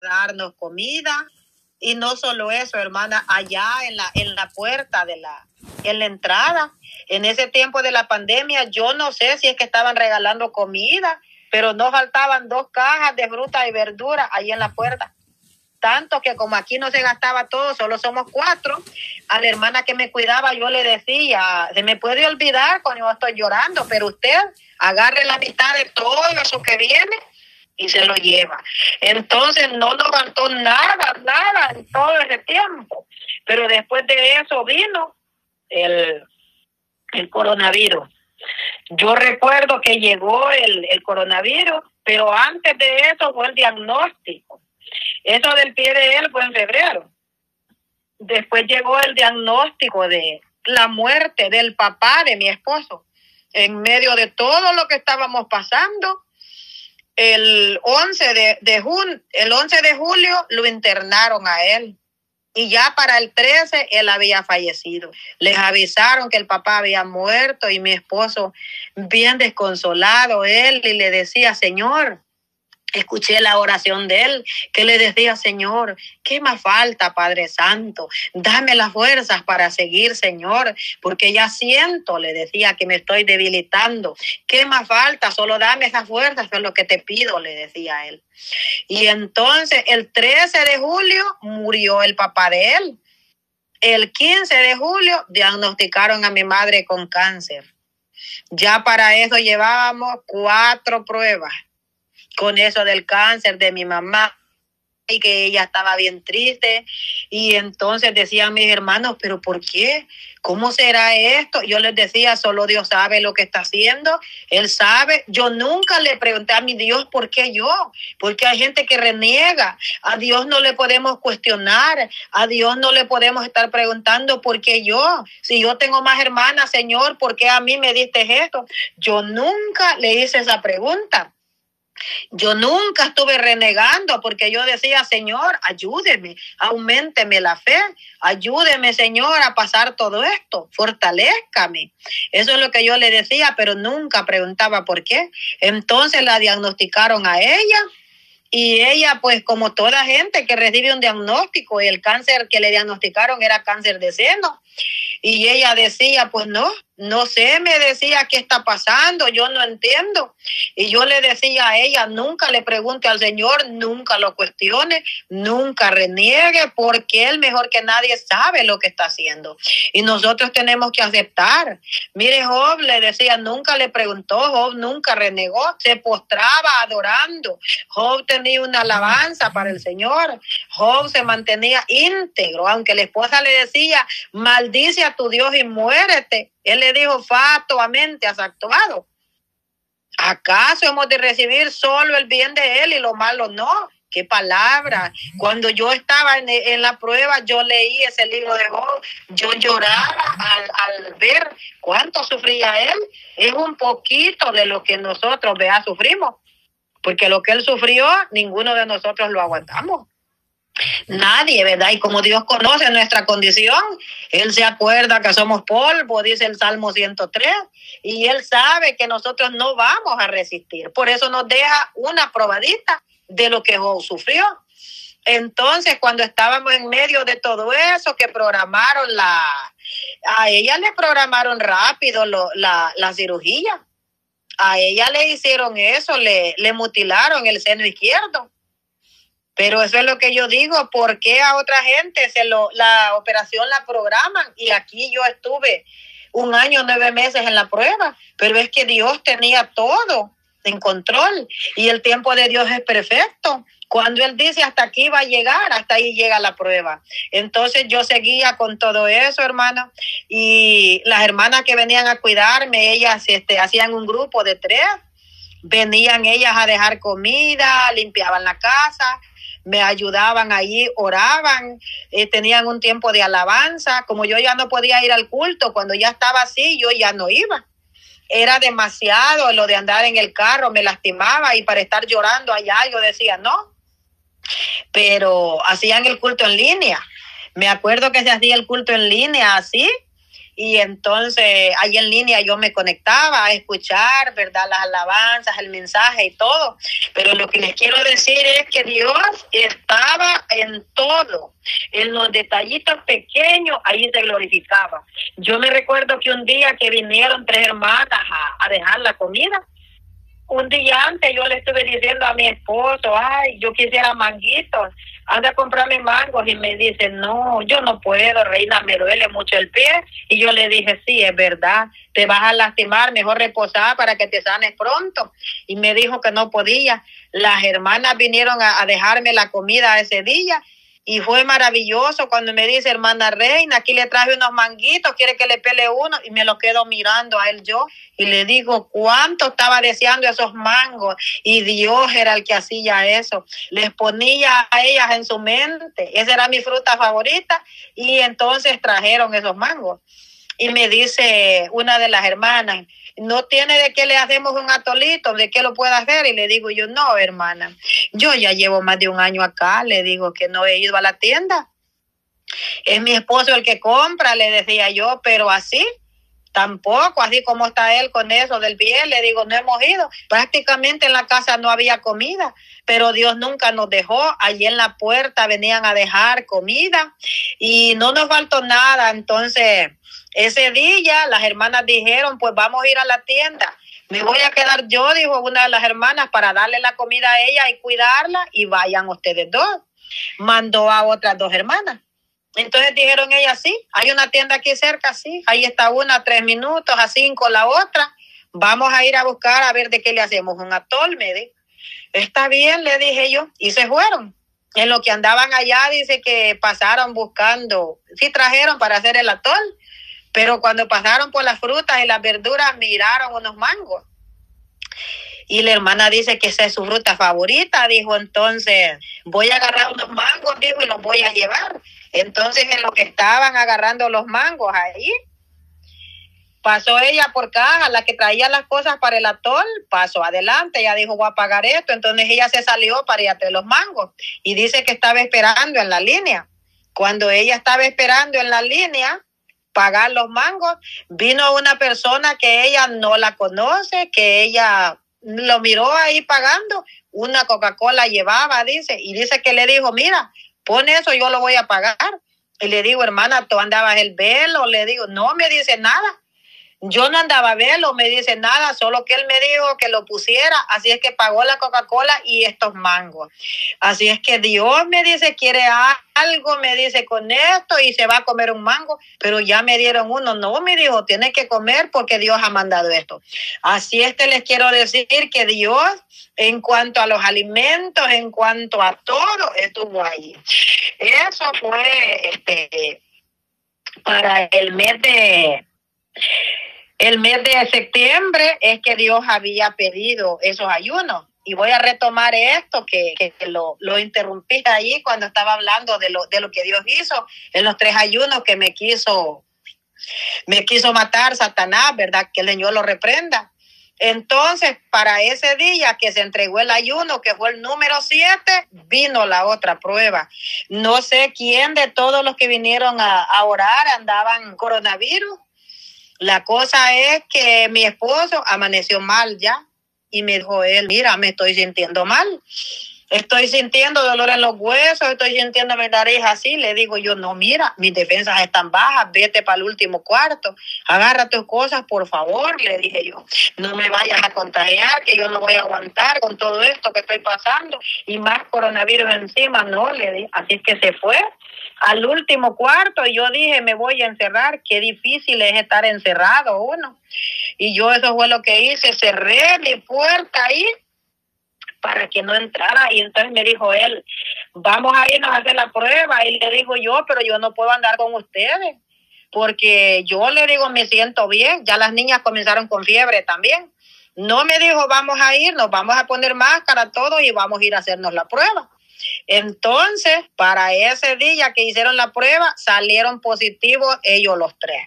darnos comida. Y no solo eso, hermana, allá en la, en la puerta de la, en la entrada, en ese tiempo de la pandemia, yo no sé si es que estaban regalando comida, pero no faltaban dos cajas de fruta y verdura ahí en la puerta. Tanto que como aquí no se gastaba todo, solo somos cuatro, a la hermana que me cuidaba yo le decía, se me puede olvidar cuando yo estoy llorando, pero usted agarre la mitad de todo eso que viene y se lo lleva. Entonces no nos faltó nada, nada en todo ese tiempo. Pero después de eso vino el, el coronavirus. Yo recuerdo que llegó el, el coronavirus, pero antes de eso fue el diagnóstico. Eso del pie de él fue en febrero. Después llegó el diagnóstico de la muerte del papá de mi esposo. En medio de todo lo que estábamos pasando, el 11 de, de el 11 de julio lo internaron a él y ya para el 13 él había fallecido. Les avisaron que el papá había muerto y mi esposo bien desconsolado él y le decía, "Señor, Escuché la oración de él que le decía, Señor, ¿qué más falta, Padre Santo? Dame las fuerzas para seguir, Señor, porque ya siento, le decía, que me estoy debilitando. ¿Qué más falta? Solo dame esas fuerzas, es lo que te pido, le decía él. Y entonces el 13 de julio murió el papá de él. El 15 de julio diagnosticaron a mi madre con cáncer. Ya para eso llevábamos cuatro pruebas con eso del cáncer de mi mamá y que ella estaba bien triste. Y entonces decían mis hermanos, pero ¿por qué? ¿Cómo será esto? Yo les decía, solo Dios sabe lo que está haciendo. Él sabe. Yo nunca le pregunté a mi Dios por qué yo, porque hay gente que reniega. A Dios no le podemos cuestionar. A Dios no le podemos estar preguntando por qué yo. Si yo tengo más hermanas, Señor, ¿por qué a mí me diste esto? Yo nunca le hice esa pregunta. Yo nunca estuve renegando porque yo decía, Señor, ayúdeme, aumenteme la fe, ayúdeme, Señor, a pasar todo esto, fortalezcame. Eso es lo que yo le decía, pero nunca preguntaba por qué. Entonces la diagnosticaron a ella y ella, pues como toda gente que recibe un diagnóstico, el cáncer que le diagnosticaron era cáncer de seno. Y ella decía, pues no, no sé, me decía qué está pasando, yo no entiendo. Y yo le decía a ella, nunca le pregunte al Señor, nunca lo cuestione, nunca reniegue, porque Él mejor que nadie sabe lo que está haciendo. Y nosotros tenemos que aceptar. Mire, Job le decía, nunca le preguntó, Job nunca renegó, se postraba adorando. Job tenía una alabanza para el Señor. Job se mantenía íntegro, aunque la esposa le decía, maldice a tu Dios y muérete. Él le dijo, fatuamente has actuado. ¿Acaso hemos de recibir solo el bien de Él y lo malo no? qué palabra. Cuando yo estaba en, la prueba, yo leí ese libro de Job, yo lloraba al, al, ver cuánto sufría él. Es un poquito de lo que nosotros, vea, sufrimos. Porque lo que él sufrió, ninguno de nosotros lo aguantamos. Nadie, ¿verdad? Y como Dios conoce nuestra condición, Él se acuerda que somos polvo, dice el Salmo 103, y Él sabe que nosotros no vamos a resistir. Por eso nos deja una probadita de lo que Job sufrió. Entonces, cuando estábamos en medio de todo eso, que programaron la, a ella le programaron rápido la, la cirugía. A ella le hicieron eso, le, le mutilaron el seno izquierdo pero eso es lo que yo digo, ¿por qué a otra gente se lo, la operación la programan? Y aquí yo estuve un año, nueve meses en la prueba, pero es que Dios tenía todo en control y el tiempo de Dios es perfecto. Cuando Él dice hasta aquí va a llegar, hasta ahí llega la prueba. Entonces yo seguía con todo eso, hermano, y las hermanas que venían a cuidarme, ellas este, hacían un grupo de tres, venían ellas a dejar comida, limpiaban la casa, me ayudaban ahí, oraban, eh, tenían un tiempo de alabanza. Como yo ya no podía ir al culto, cuando ya estaba así, yo ya no iba. Era demasiado lo de andar en el carro, me lastimaba y para estar llorando allá yo decía no. Pero hacían el culto en línea. Me acuerdo que se hacía el culto en línea así y entonces ahí en línea yo me conectaba a escuchar, ¿verdad? Las alabanzas, el mensaje y todo. Pero lo que les quiero decir es que Dios estaba en todo, en los detallitos pequeños, ahí se glorificaba. Yo me recuerdo que un día que vinieron tres hermanas a, a dejar la comida, un día antes yo le estuve diciendo a mi esposo, ay, yo quisiera manguitos anda a comprarme mangos y me dice, no, yo no puedo, reina, me duele mucho el pie. Y yo le dije, sí, es verdad, te vas a lastimar, mejor reposar para que te sanes pronto. Y me dijo que no podía. Las hermanas vinieron a, a dejarme la comida ese día y fue maravilloso cuando me dice, hermana Reina, aquí le traje unos manguitos, quiere que le pele uno. Y me lo quedo mirando a él yo. Y le digo, ¿cuánto estaba deseando esos mangos? Y Dios era el que hacía eso. Les ponía a ellas en su mente. Esa era mi fruta favorita. Y entonces trajeron esos mangos. Y me dice una de las hermanas, no tiene de qué le hacemos un atolito, de qué lo puede hacer. Y le digo yo, no, hermana, yo ya llevo más de un año acá, le digo que no he ido a la tienda. Es mi esposo el que compra, le decía yo, pero así tampoco, así como está él con eso del bien, le digo, no hemos ido. Prácticamente en la casa no había comida, pero Dios nunca nos dejó. Allí en la puerta venían a dejar comida y no nos faltó nada. Entonces, ese día las hermanas dijeron, pues vamos a ir a la tienda. Me voy a quedar yo, dijo una de las hermanas, para darle la comida a ella y cuidarla y vayan ustedes dos. Mandó a otras dos hermanas. Entonces dijeron ellas, sí, hay una tienda aquí cerca, sí, ahí está una a tres minutos, a cinco la otra. Vamos a ir a buscar a ver de qué le hacemos un atol, me dijo. Está bien, le dije yo, y se fueron. En lo que andaban allá, dice que pasaron buscando, sí trajeron para hacer el atol, pero cuando pasaron por las frutas y las verduras, miraron unos mangos. Y la hermana dice que esa es su fruta favorita, dijo, entonces voy a agarrar unos mangos, dijo, y los voy a llevar. Entonces en lo que estaban agarrando los mangos ahí, pasó ella por caja, la que traía las cosas para el atol, pasó adelante, ella dijo, voy a pagar esto, entonces ella se salió para ir a los mangos y dice que estaba esperando en la línea. Cuando ella estaba esperando en la línea, pagar los mangos, vino una persona que ella no la conoce, que ella lo miró ahí pagando, una Coca-Cola llevaba, dice, y dice que le dijo, mira, pon eso, yo lo voy a pagar. Y le digo, hermana, tú andabas el velo, le digo, no me dice nada. Yo no andaba a verlo, me dice nada, solo que él me dijo que lo pusiera, así es que pagó la Coca-Cola y estos mangos. Así es que Dios me dice, quiere algo, me dice con esto y se va a comer un mango, pero ya me dieron uno, no, me dijo, tiene que comer porque Dios ha mandado esto. Así es que les quiero decir que Dios, en cuanto a los alimentos, en cuanto a todo, estuvo ahí. Eso fue este, para el mes de el mes de septiembre es que Dios había pedido esos ayunos. Y voy a retomar esto que, lo, interrumpí ahí cuando estaba hablando de lo, de lo que Dios hizo en los tres ayunos que me quiso, me quiso matar Satanás, ¿verdad? Que el Señor lo reprenda. Entonces, para ese día que se entregó el ayuno, que fue el número siete, vino la otra prueba. No sé quién de todos los que vinieron a, a orar andaban coronavirus la cosa es que mi esposo amaneció mal ya y me dijo él, mira, me estoy sintiendo mal. Estoy sintiendo dolor en los huesos, estoy sintiendo mi nariz así. Le digo yo, no, mira, mis defensas están bajas, vete para el último cuarto, agarra tus cosas, por favor, le dije yo. No me vayas a contagiar, que yo no voy a aguantar con todo esto que estoy pasando y más coronavirus encima, no, le dije. Así es que se fue al último cuarto y yo dije, me voy a encerrar, qué difícil es estar encerrado uno. Y yo eso fue lo que hice, cerré mi puerta ahí para que no entrara y entonces me dijo él, vamos a irnos a hacer la prueba y le digo yo, pero yo no puedo andar con ustedes porque yo le digo me siento bien, ya las niñas comenzaron con fiebre también. No me dijo vamos a irnos, vamos a poner máscara todo y vamos a ir a hacernos la prueba. Entonces, para ese día que hicieron la prueba, salieron positivos ellos los tres.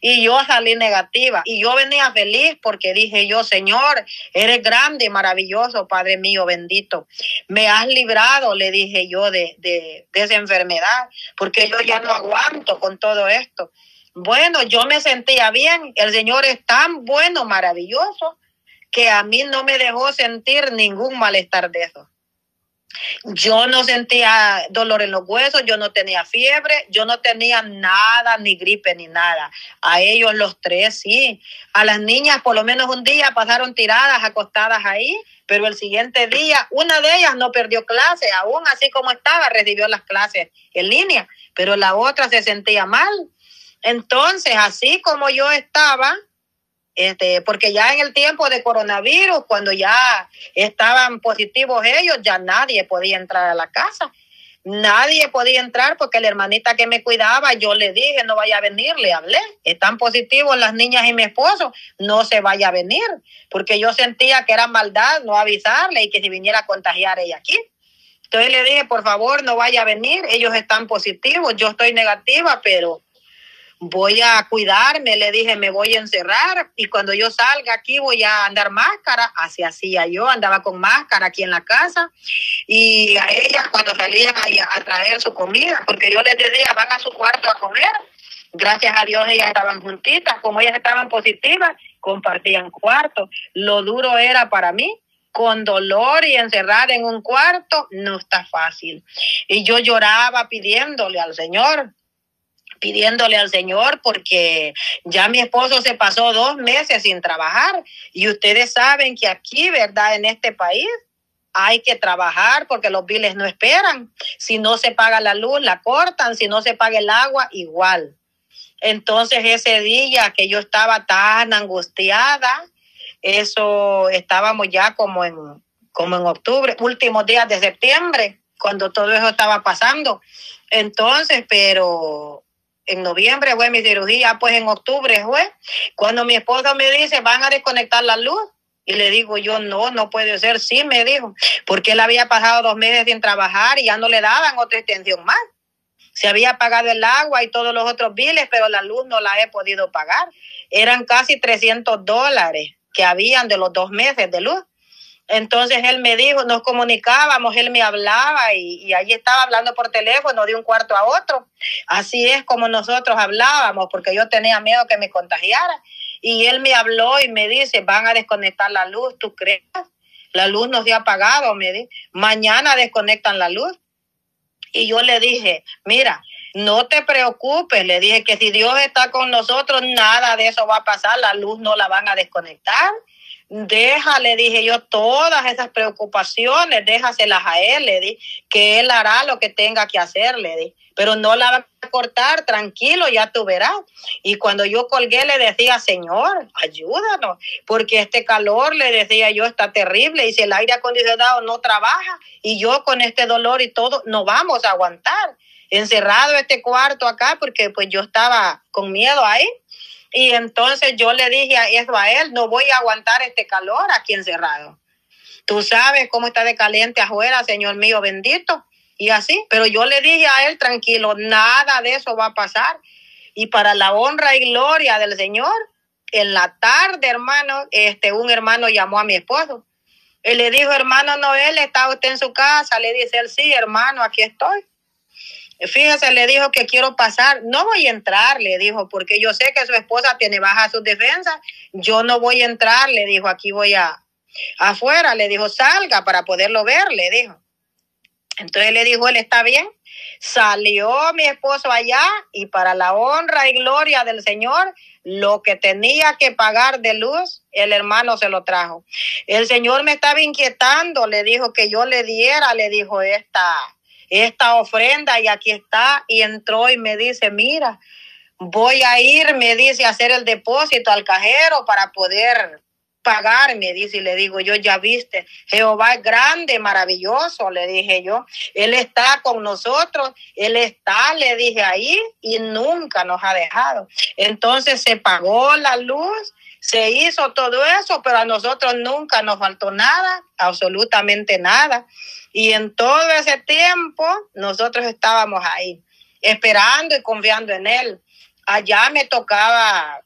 Y yo salí negativa. Y yo venía feliz porque dije yo, Señor, eres grande y maravilloso, Padre mío, bendito. Me has librado, le dije yo, de, de, de esa enfermedad, porque yo ya no aguanto con todo esto. Bueno, yo me sentía bien. El Señor es tan bueno, maravilloso, que a mí no me dejó sentir ningún malestar de eso. Yo no sentía dolor en los huesos, yo no tenía fiebre, yo no tenía nada, ni gripe, ni nada. A ellos los tres sí. A las niñas por lo menos un día pasaron tiradas, acostadas ahí, pero el siguiente día una de ellas no perdió clase, aún así como estaba, recibió las clases en línea, pero la otra se sentía mal. Entonces, así como yo estaba, este, porque ya en el tiempo de coronavirus, cuando ya estaban positivos ellos, ya nadie podía entrar a la casa. Nadie podía entrar porque la hermanita que me cuidaba, yo le dije, no vaya a venir, le hablé. Están positivos las niñas y mi esposo, no se vaya a venir, porque yo sentía que era maldad no avisarle y que si viniera a contagiar ella aquí. Entonces le dije, por favor, no vaya a venir, ellos están positivos, yo estoy negativa, pero voy a cuidarme, le dije, me voy a encerrar y cuando yo salga aquí voy a andar máscara, así hacía yo, andaba con máscara aquí en la casa y a ellas cuando salían a, a traer su comida, porque yo les decía, van a su cuarto a comer, gracias a Dios ellas estaban juntitas, como ellas estaban positivas, compartían cuarto, lo duro era para mí con dolor y encerrada en un cuarto, no está fácil. Y yo lloraba pidiéndole al Señor, pidiéndole al Señor porque ya mi esposo se pasó dos meses sin trabajar y ustedes saben que aquí, ¿verdad? En este país hay que trabajar porque los biles no esperan. Si no se paga la luz, la cortan. Si no se paga el agua, igual. Entonces ese día que yo estaba tan angustiada, eso estábamos ya como en, como en octubre, últimos días de septiembre, cuando todo eso estaba pasando. Entonces, pero en noviembre fue mi cirugía, pues en octubre fue, cuando mi esposo me dice, van a desconectar la luz. Y le digo yo, no, no puede ser. Sí, me dijo, porque él había pasado dos meses sin trabajar y ya no le daban otra extensión más. Se había pagado el agua y todos los otros biles, pero la luz no la he podido pagar. Eran casi 300 dólares que habían de los dos meses de luz. Entonces él me dijo, nos comunicábamos, él me hablaba y, y allí estaba hablando por teléfono de un cuarto a otro. Así es como nosotros hablábamos, porque yo tenía miedo que me contagiara. Y él me habló y me dice, van a desconectar la luz, ¿tú crees? La luz no se ha apagado, me dice. Mañana desconectan la luz. Y yo le dije, mira, no te preocupes, le dije que si Dios está con nosotros, nada de eso va a pasar, la luz no la van a desconectar deja, le dije yo, todas esas preocupaciones, déjaselas a él, le di, que él hará lo que tenga que hacer, le di, pero no la va a cortar, tranquilo, ya tú verás. Y cuando yo colgué le decía, Señor, ayúdanos, porque este calor, le decía yo, está terrible, y si el aire acondicionado no trabaja, y yo con este dolor y todo, no vamos a aguantar. Encerrado este cuarto acá, porque pues yo estaba con miedo ahí y entonces yo le dije a Israel, no voy a aguantar este calor aquí encerrado. Tú sabes cómo está de caliente afuera, Señor mío bendito. Y así, pero yo le dije a él, tranquilo, nada de eso va a pasar. Y para la honra y gloria del Señor, en la tarde, hermano, este, un hermano llamó a mi esposo. Él le dijo, hermano Noel, ¿está usted en su casa? Le dice él, sí, hermano, aquí estoy. Fíjese, le dijo que quiero pasar. No voy a entrar, le dijo, porque yo sé que su esposa tiene baja sus defensas. Yo no voy a entrar, le dijo, aquí voy a afuera. Le dijo, salga para poderlo ver, le dijo. Entonces le dijo, él está bien. Salió mi esposo allá y para la honra y gloria del Señor, lo que tenía que pagar de luz, el hermano se lo trajo. El Señor me estaba inquietando, le dijo que yo le diera, le dijo esta esta ofrenda y aquí está. Y entró y me dice, mira, voy a ir, me dice, a hacer el depósito al cajero para poder pagar, me dice, y le digo, yo ya viste, Jehová es grande, maravilloso, le dije yo, Él está con nosotros, Él está, le dije ahí, y nunca nos ha dejado. Entonces se pagó la luz, se hizo todo eso, pero a nosotros nunca nos faltó nada, absolutamente nada. Y en todo ese tiempo nosotros estábamos ahí, esperando y confiando en Él. Allá me tocaba,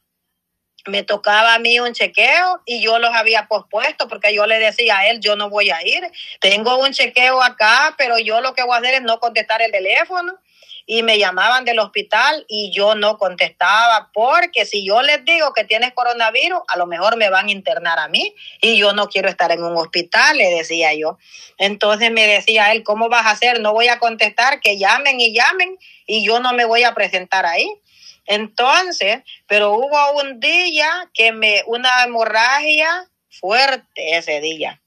me tocaba a mí un chequeo y yo los había pospuesto porque yo le decía a él, yo no voy a ir. Tengo un chequeo acá, pero yo lo que voy a hacer es no contestar el teléfono. Y me llamaban del hospital y yo no contestaba porque si yo les digo que tienes coronavirus, a lo mejor me van a internar a mí y yo no quiero estar en un hospital, le decía yo. Entonces me decía él, ¿cómo vas a hacer? No voy a contestar, que llamen y llamen y yo no me voy a presentar ahí. Entonces, pero hubo un día que me, una hemorragia fuerte ese día.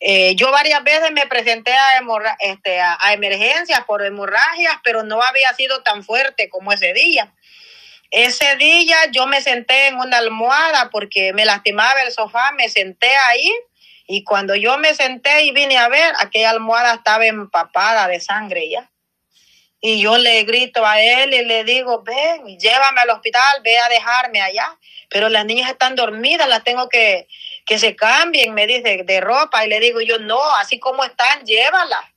Eh, yo varias veces me presenté a, este, a, emergencias por hemorragias, pero no había sido tan fuerte como ese día. Ese día yo me senté en una almohada porque me lastimaba el sofá, me senté ahí y cuando yo me senté y vine a ver, aquella almohada estaba empapada de sangre ya. Y yo le grito a él y le digo, ven, llévame al hospital, ve a dejarme allá. Pero las niñas están dormidas, las tengo que, que se cambien, me dice, de ropa. Y le digo yo, no, así como están, llévala.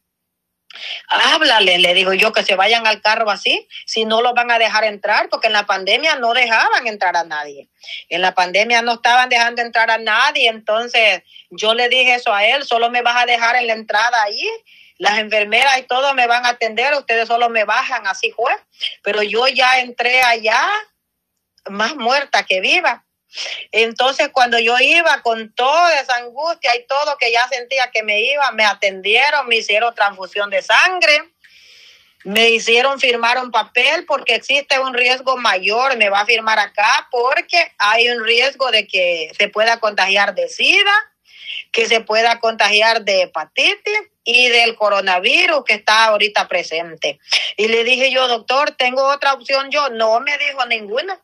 Háblale, le digo yo, que se vayan al carro así, si no los van a dejar entrar, porque en la pandemia no dejaban entrar a nadie. En la pandemia no estaban dejando entrar a nadie, entonces yo le dije eso a él, solo me vas a dejar en la entrada ahí las enfermeras y todo me van a atender, ustedes solo me bajan, así fue. Pero yo ya entré allá más muerta que viva. Entonces cuando yo iba con toda esa angustia y todo que ya sentía que me iba, me atendieron, me hicieron transfusión de sangre, me hicieron firmar un papel porque existe un riesgo mayor, me va a firmar acá porque hay un riesgo de que se pueda contagiar de SIDA, que se pueda contagiar de hepatitis y del coronavirus que está ahorita presente. Y le dije yo, doctor, ¿tengo otra opción yo? No me dijo ninguna.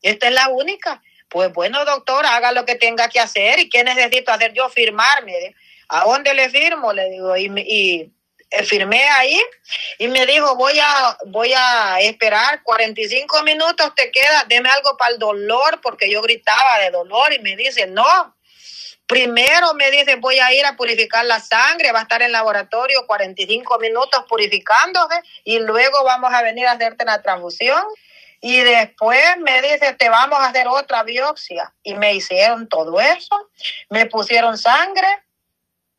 Esta es la única. Pues bueno, doctor, haga lo que tenga que hacer. ¿Y qué necesito hacer yo? Firmarme. ¿A dónde le firmo? Le digo, y, y eh, firmé ahí y me dijo, voy a, voy a esperar 45 minutos, te queda, deme algo para el dolor, porque yo gritaba de dolor y me dice, no, Primero me dice, voy a ir a purificar la sangre, va a estar en laboratorio 45 minutos purificándose y luego vamos a venir a hacerte la transfusión. Y después me dice, te vamos a hacer otra biopsia. Y me hicieron todo eso, me pusieron sangre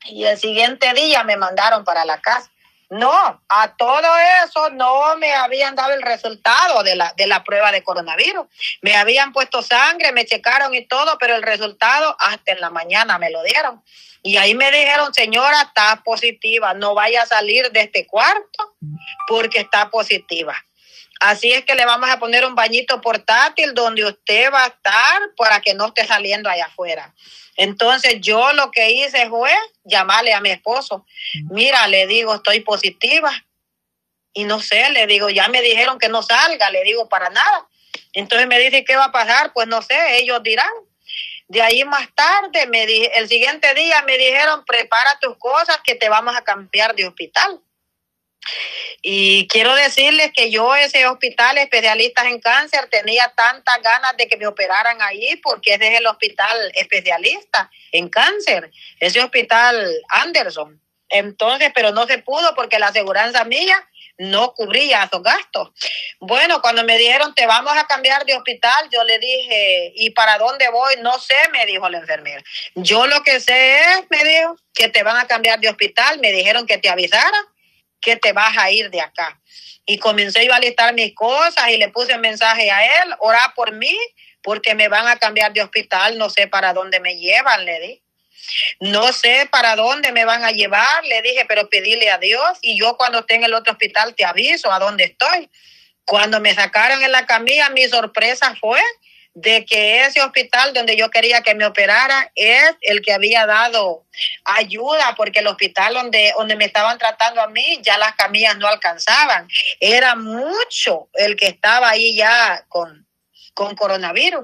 y el siguiente día me mandaron para la casa. No, a todo eso no me habían dado el resultado de la, de la prueba de coronavirus. Me habían puesto sangre, me checaron y todo, pero el resultado hasta en la mañana me lo dieron. Y ahí me dijeron, señora, está positiva, no vaya a salir de este cuarto porque está positiva. Así es que le vamos a poner un bañito portátil donde usted va a estar para que no esté saliendo allá afuera. Entonces yo lo que hice fue llamarle a mi esposo. Mira, le digo, estoy positiva. Y no sé, le digo, ya me dijeron que no salga, le digo, para nada. Entonces me dice, ¿qué va a pasar? Pues no sé, ellos dirán. De ahí más tarde, me el siguiente día me dijeron, prepara tus cosas que te vamos a cambiar de hospital. Y quiero decirles que yo ese hospital especialistas en cáncer tenía tantas ganas de que me operaran ahí porque ese es el hospital especialista en cáncer, ese hospital Anderson. Entonces, pero no se pudo porque la aseguranza mía no cubría esos gastos. Bueno, cuando me dijeron te vamos a cambiar de hospital, yo le dije, ¿y para dónde voy? No sé, me dijo la enfermera. Yo lo que sé es, me dijo, que te van a cambiar de hospital, me dijeron que te avisara que te vas a ir de acá. Y comencé yo a listar mis cosas y le puse un mensaje a él, ora por mí, porque me van a cambiar de hospital, no sé para dónde me llevan, le di. No sé para dónde me van a llevar, le dije, pero pedíle a Dios y yo cuando esté en el otro hospital te aviso a dónde estoy. Cuando me sacaron en la camilla, mi sorpresa fue de que ese hospital donde yo quería que me operara es el que había dado ayuda, porque el hospital donde, donde me estaban tratando a mí, ya las camillas no alcanzaban. Era mucho el que estaba ahí ya con, con coronavirus.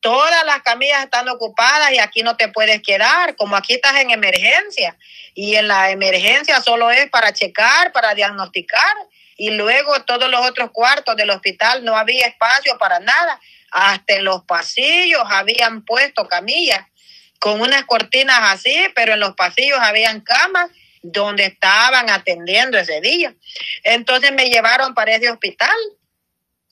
Todas las camillas están ocupadas y aquí no te puedes quedar, como aquí estás en emergencia. Y en la emergencia solo es para checar, para diagnosticar. Y luego todos los otros cuartos del hospital no había espacio para nada hasta en los pasillos habían puesto camillas con unas cortinas así, pero en los pasillos habían camas donde estaban atendiendo ese día. Entonces me llevaron para ese hospital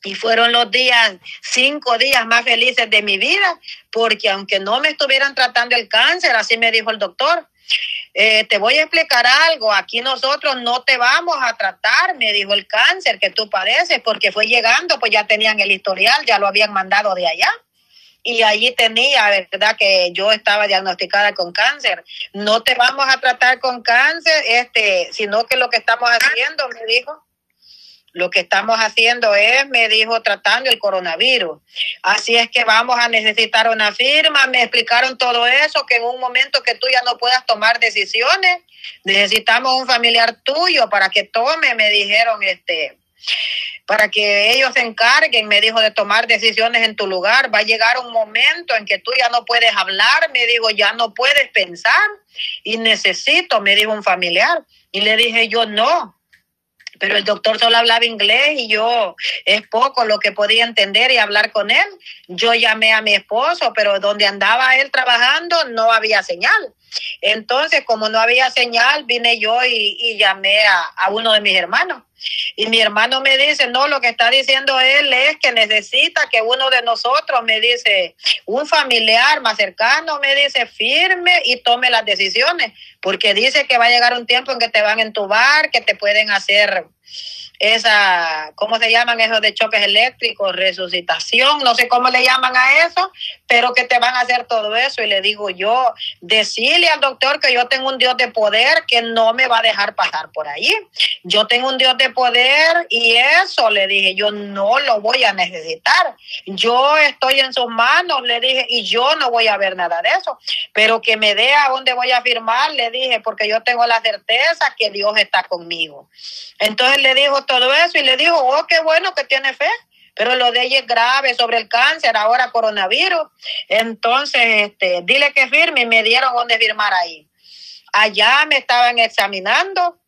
y fueron los días, cinco días más felices de mi vida, porque aunque no me estuvieran tratando el cáncer, así me dijo el doctor, eh, te voy a explicar algo, aquí nosotros no te vamos a tratar, me dijo el cáncer que tú padeces, porque fue llegando, pues ya tenían el historial, ya lo habían mandado de allá y allí tenía, ¿verdad? Que yo estaba diagnosticada con cáncer. No te vamos a tratar con cáncer, este, sino que lo que estamos haciendo, me dijo, lo que estamos haciendo es, me dijo, tratando el coronavirus. Así es que vamos a necesitar una firma. Me explicaron todo eso, que en un momento que tú ya no puedas tomar decisiones, necesitamos un familiar tuyo para que tome, me dijeron, este, para que ellos se encarguen, me dijo, de tomar decisiones en tu lugar. Va a llegar un momento en que tú ya no puedes hablar, me dijo, ya no puedes pensar y necesito, me dijo un familiar. Y le dije yo, no, pero el doctor solo hablaba inglés y yo es poco lo que podía entender y hablar con él. Yo llamé a mi esposo, pero donde andaba él trabajando no había señal. Entonces, como no había señal, vine yo y, llamé a, a, uno de mis hermanos. Y mi hermano me dice, no, lo que está diciendo él es que necesita que uno de nosotros, me dice, un familiar más cercano, me dice, firme y tome las decisiones, porque dice que va a llegar un tiempo en que te van a entubar, que te pueden hacer esa, ¿cómo se llaman esos de choques eléctricos? Resucitación, no sé cómo le llaman a eso, pero que te van a hacer todo eso. Y le digo yo, decirle al doctor que yo tengo un Dios de poder que no me va a dejar pasar por ahí. Yo tengo un Dios de poder y eso le dije, yo no lo voy a necesitar. Yo estoy en sus manos, le dije, y yo no voy a ver nada de eso, pero que me dé a dónde voy a firmar, le dije, porque yo tengo la certeza que Dios está conmigo. Entonces le dijo todo eso y le dijo, oh, qué bueno que tiene fe. Pero lo de ella es grave sobre el cáncer, ahora coronavirus. Entonces, este, dile que firme y me dieron donde firmar ahí. Allá me estaban examinando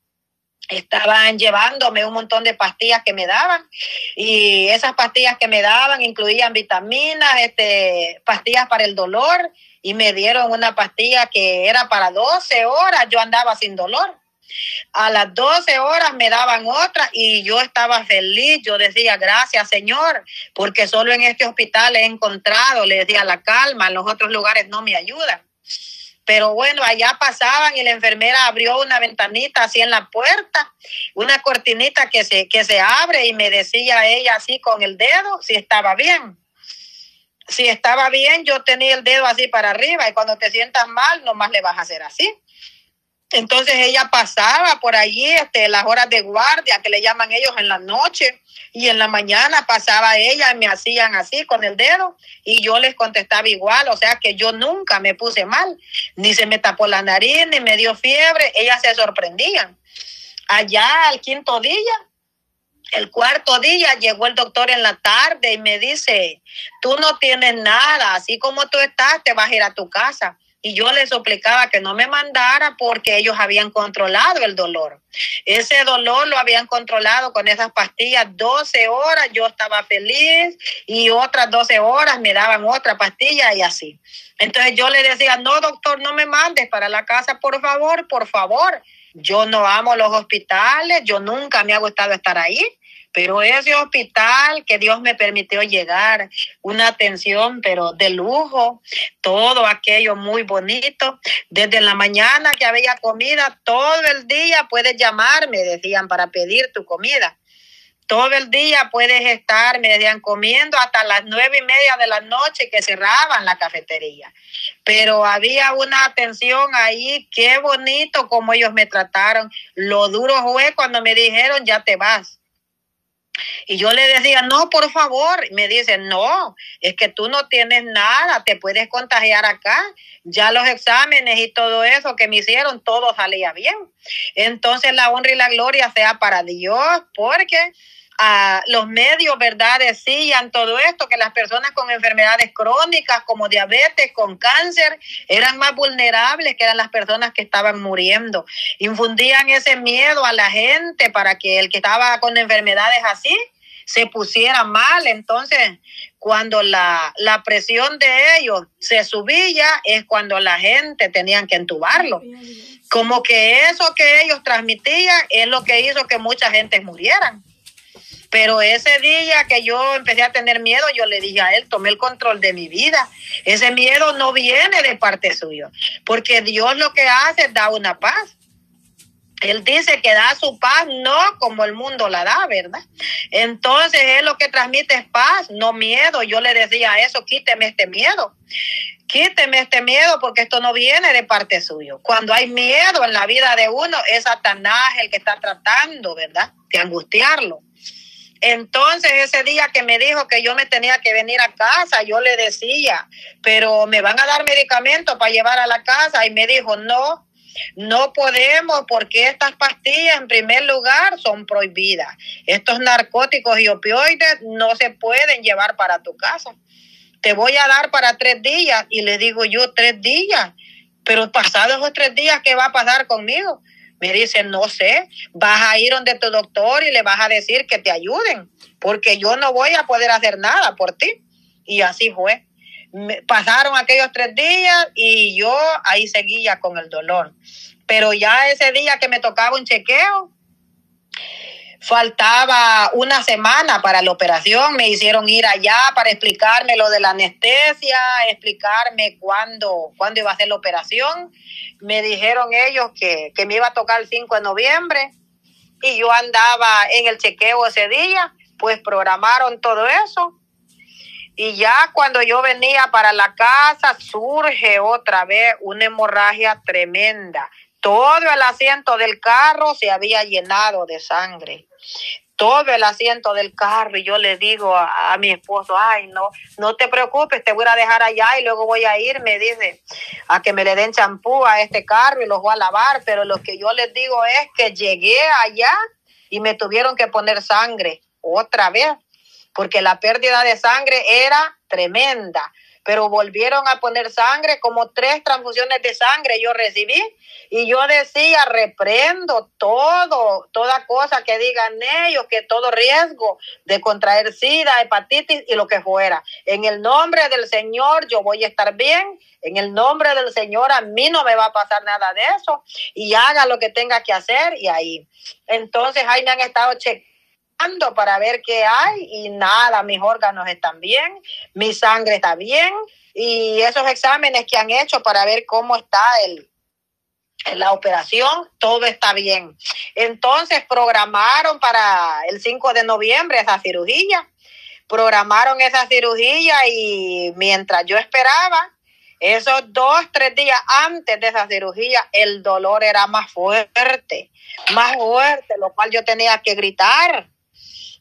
estaban llevándome un montón de pastillas que me daban y esas pastillas que me daban incluían vitaminas, este, pastillas para el dolor y me dieron una pastilla que era para 12 horas, yo andaba sin dolor. A las 12 horas me daban otra y yo estaba feliz. Yo decía, gracias Señor, porque solo en este hospital he encontrado, le decía, la calma, en los otros lugares no me ayudan. Pero bueno, allá pasaban y la enfermera abrió una ventanita así en la puerta, una cortinita que se, que se abre y me decía ella así con el dedo si estaba bien. Si estaba bien, yo tenía el dedo así para arriba y cuando te sientas mal, nomás le vas a hacer así. Entonces ella pasaba por allí, este, las horas de guardia que le llaman ellos en la noche y en la mañana pasaba ella y me hacían así con el dedo y yo les contestaba igual, o sea que yo nunca me puse mal, ni se me tapó la nariz, ni me dio fiebre, ellas se sorprendían. Allá al quinto día, el cuarto día llegó el doctor en la tarde y me dice, tú no tienes nada, así como tú estás, te vas a ir a tu casa y yo les suplicaba que no me mandara porque ellos habían controlado el dolor. Ese dolor lo habían controlado con esas pastillas 12 horas, yo estaba feliz y otras 12 horas me daban otra pastilla y así. Entonces yo le decía, no doctor, no me mandes para la casa, por favor, por favor. Yo no amo los hospitales, yo nunca me ha gustado estar ahí pero ese hospital que Dios me permitió llegar, una atención, pero de lujo, todo aquello muy bonito. Desde la mañana que había comida, todo el día puedes llamarme, decían, para pedir tu comida. Todo el día puedes estar, me decían, comiendo hasta las nueve y media de la noche que cerraban la cafetería. Pero había una atención ahí, qué bonito como ellos me trataron. Lo duro fue cuando me dijeron, ya te vas y yo le decía, no, por favor. me dice, no, es que tú no tienes nada, te puedes contagiar acá. Ya los exámenes y todo eso que me hicieron, todo salía bien. Entonces la honra y la gloria sea para Dios, porque a los medios, ¿verdad? Decían todo esto, que las personas con enfermedades crónicas como diabetes, con cáncer, eran más vulnerables que eran las personas que estaban muriendo. Infundían ese miedo a la gente para que el que estaba con enfermedades así se pusiera mal. Entonces, cuando la, la presión de ellos se subía, es cuando la gente tenían que entubarlo. Como que eso que ellos transmitían es lo que hizo que mucha gente murieran. Pero ese día que yo empecé a tener miedo, yo le dije a él, tomé el control de mi vida. Ese miedo no viene de parte suyo, porque Dios lo que hace es dar una paz. Él dice que da su paz no como el mundo la da, ¿verdad? Entonces él lo que transmite es paz, no miedo. Yo le decía eso, quíteme este miedo. Quíteme este miedo porque esto no viene de parte suyo. Cuando hay miedo en la vida de uno, es Satanás el que está tratando, ¿verdad? De angustiarlo. Entonces ese día que me dijo que yo me tenía que venir a casa, yo le decía, pero me van a dar medicamentos para llevar a la casa y me dijo, no, no podemos porque estas pastillas en primer lugar son prohibidas. Estos narcóticos y opioides no se pueden llevar para tu casa. Te voy a dar para tres días y le digo yo tres días, pero pasados esos tres días, ¿qué va a pasar conmigo? Me dice, no sé, vas a ir donde tu doctor y le vas a decir que te ayuden, porque yo no voy a poder hacer nada por ti. Y así fue pasaron aquellos tres días y yo ahí seguía con el dolor. Pero ya ese día que me tocaba un chequeo, faltaba una semana para la operación, me hicieron ir allá para explicarme lo de la anestesia, explicarme cuándo, cuándo iba a ser la operación. Me dijeron ellos que, que me iba a tocar el 5 de noviembre y yo andaba en el chequeo ese día, pues programaron todo eso y ya cuando yo venía para la casa, surge otra vez una hemorragia tremenda. Todo el asiento del carro se había llenado de sangre. Todo el asiento del carro. Y yo le digo a, mi esposo, ay, no, no te preocupes, te voy a dejar allá y luego voy a ir, me dice, a que me le den champú a este carro y los voy a lavar. Pero lo que yo les digo es que llegué allá y me tuvieron que poner sangre otra vez porque la pérdida de sangre era tremenda. Pero volvieron a poner sangre, como tres transfusiones de sangre yo recibí. Y yo decía, reprendo todo, toda cosa que digan ellos, que todo riesgo de contraer sida, hepatitis y lo que fuera. En el nombre del Señor yo voy a estar bien. En el nombre del Señor a mí no me va a pasar nada de eso. Y haga lo que tenga que hacer y ahí. Entonces ahí me han estado chequeando para ver qué hay y nada, mis órganos están bien, mi sangre está bien y esos exámenes que han hecho para ver cómo está el, la operación, todo está bien. Entonces programaron para el 5 de noviembre esa cirugía, programaron esa cirugía y mientras yo esperaba, esos dos, tres días antes de esa cirugía, el dolor era más fuerte, más fuerte, lo cual yo tenía que gritar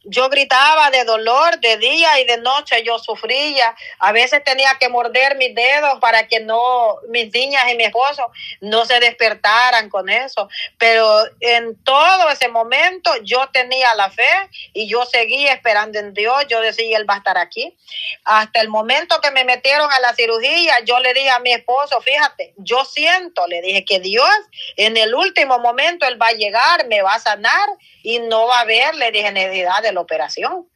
yo gritaba de dolor de día y de noche, yo sufría. A veces tenía que morder mis dedos para que no, mis niñas y mi esposo no se despertaran con eso. Pero en todo ese momento yo tenía la fe y yo seguía esperando en Dios. Yo decía, Él va a estar aquí. Hasta el momento que me metieron a la cirugía, yo le dije a mi esposo, fíjate, yo siento, le dije que Dios en el último momento Él va a llegar, me va a sanar y no va a haber, dije, necesidad de la operación.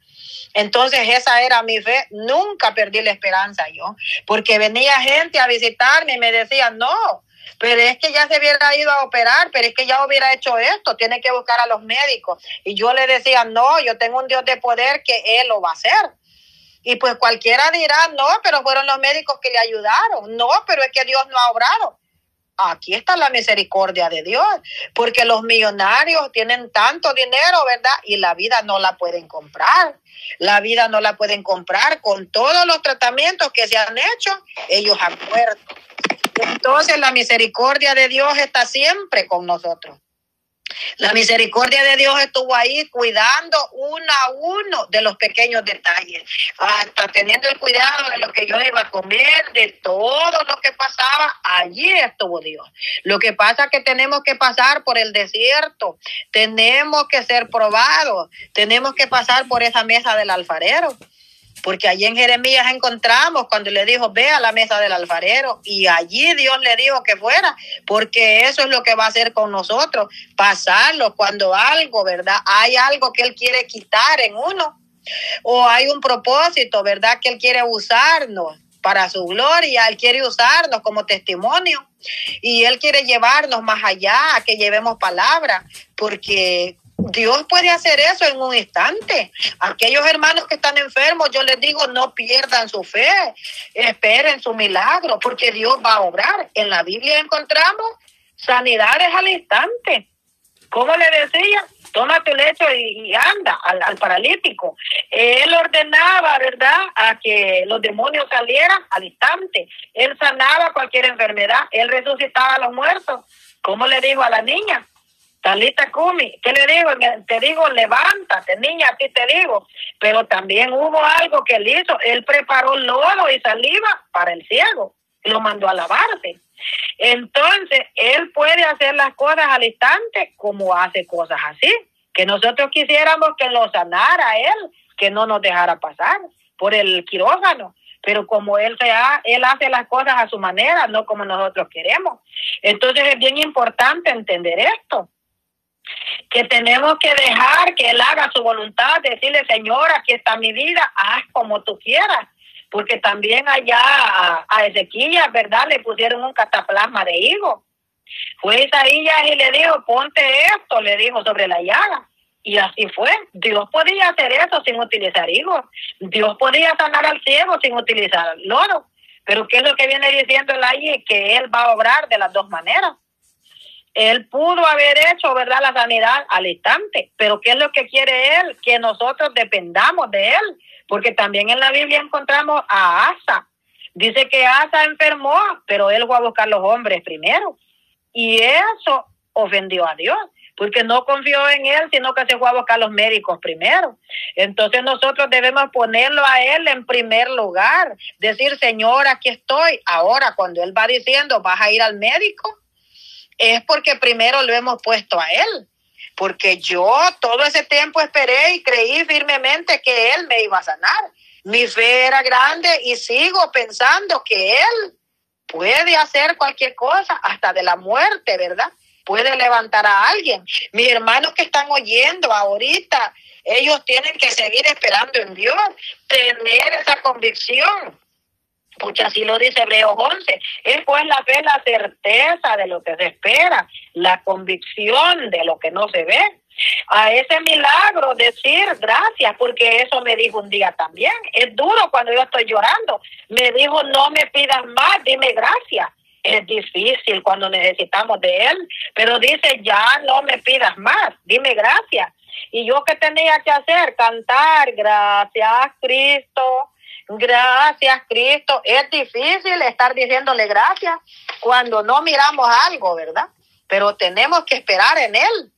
Entonces esa era mi fe, nunca perdí la esperanza yo, porque venía gente a visitarme y me decía, no, pero es que ya se hubiera ido a operar, pero es que ya hubiera hecho esto, tiene que buscar a los médicos. Y yo le decía, no, yo tengo un Dios de poder que Él lo va a hacer. Y pues cualquiera dirá, no, pero fueron los médicos que le ayudaron. No, pero es que Dios no ha obrado aquí está la misericordia de Dios, porque los millonarios tienen tanto dinero, ¿verdad? Y la vida no la pueden comprar. La vida no la pueden comprar con todos los tratamientos que se han hecho, ellos han muerto. Entonces la misericordia de Dios está siempre con nosotros. La misericordia de Dios estuvo ahí cuidando uno a uno de los pequeños detalles, hasta teniendo el cuidado de lo que yo iba a comer, de todo lo que pasaba, allí estuvo Dios. Lo que pasa es que tenemos que pasar por el desierto, tenemos que ser probados, tenemos que pasar por esa mesa del alfarero. Porque allí en Jeremías encontramos cuando le dijo, ve a la mesa del alfarero. Y allí Dios le dijo que fuera, porque eso es lo que va a hacer con nosotros, pasarlo cuando algo, ¿verdad? Hay algo que Él quiere quitar en uno. O hay un propósito, ¿verdad? Que Él quiere usarnos para su gloria. Él quiere usarnos como testimonio. Y Él quiere llevarnos más allá, que llevemos palabra, porque Dios puede hacer eso en un instante. Aquellos hermanos que están enfermos, yo les digo, no pierdan su fe, esperen su milagro, porque Dios va a obrar. En la Biblia encontramos sanidades al instante. ¿Cómo le decía? Toma tu lecho y, anda al, paralítico. Él ordenaba, ¿verdad?, a que los demonios salieran al instante. Él sanaba cualquier enfermedad. Él resucitaba a los muertos. ¿Cómo le dijo a la niña? Talita Kumi, ¿qué le digo? Te digo, levántate, niña, a ti te digo. Pero también hubo algo que él hizo. Él preparó lodo y saliva para el ciego. Lo mandó a lavarse. Entonces, él puede hacer las cosas al instante como hace cosas así. Que nosotros quisiéramos que lo sanara él, que no nos dejara pasar por el quirófano pero como él sea, él hace las cosas a su manera, no como nosotros queremos. Entonces es bien importante entender esto que tenemos que dejar que Él haga su voluntad, decirle, Señor, aquí está mi vida, haz como tú quieras. Porque también allá a, Ezequiel, ¿verdad? Le pusieron un cataplasma de higo. Fue Isaías y le dijo, ponte esto, le dijo sobre la llaga. Y así fue. Dios podía hacer eso sin utilizar higos. Dios podía sanar al ciego sin utilizar lodo. Pero ¿qué es lo que viene diciendo el ahí? Que Él va a obrar de las dos maneras. Él pudo haber hecho, ¿verdad?, la sanidad al instante, pero ¿qué es lo que quiere Él? Que nosotros dependamos de Él, porque también en la Biblia encontramos a Asa. Dice que Asa enfermó, pero Él fue a buscar los hombres primero. Y eso ofendió a Dios, porque no confió en Él, sino que se fue a buscar los médicos primero. Entonces nosotros debemos ponerlo a Él en primer lugar, decir, Señor, aquí estoy. Ahora, cuando Él va diciendo, vas a ir al médico, es porque primero lo hemos puesto a Él. Porque yo todo ese tiempo esperé y creí firmemente que Él me iba a sanar. Mi fe era grande y sigo pensando que Él puede hacer cualquier cosa, hasta de la muerte, ¿verdad? Puede levantar a alguien. Mis hermanos que están oyendo ahorita, ellos tienen que seguir esperando en Dios, tener esa convicción Pucha, así lo dice Hebreos 11. Es pues la fe, la certeza de lo que se espera, la convicción de lo que no se ve. A ese milagro decir gracias, porque eso me dijo un día también. Es duro cuando yo estoy llorando. Me dijo, no me pidas más, dime gracias. Es difícil cuando necesitamos de Él, pero dice, ya no me pidas más, dime gracias. Y yo qué tenía que hacer? Cantar, gracias Cristo Gracias, Cristo. Es difícil estar diciéndole gracias cuando no miramos algo, ¿verdad? Pero tenemos que esperar en Él.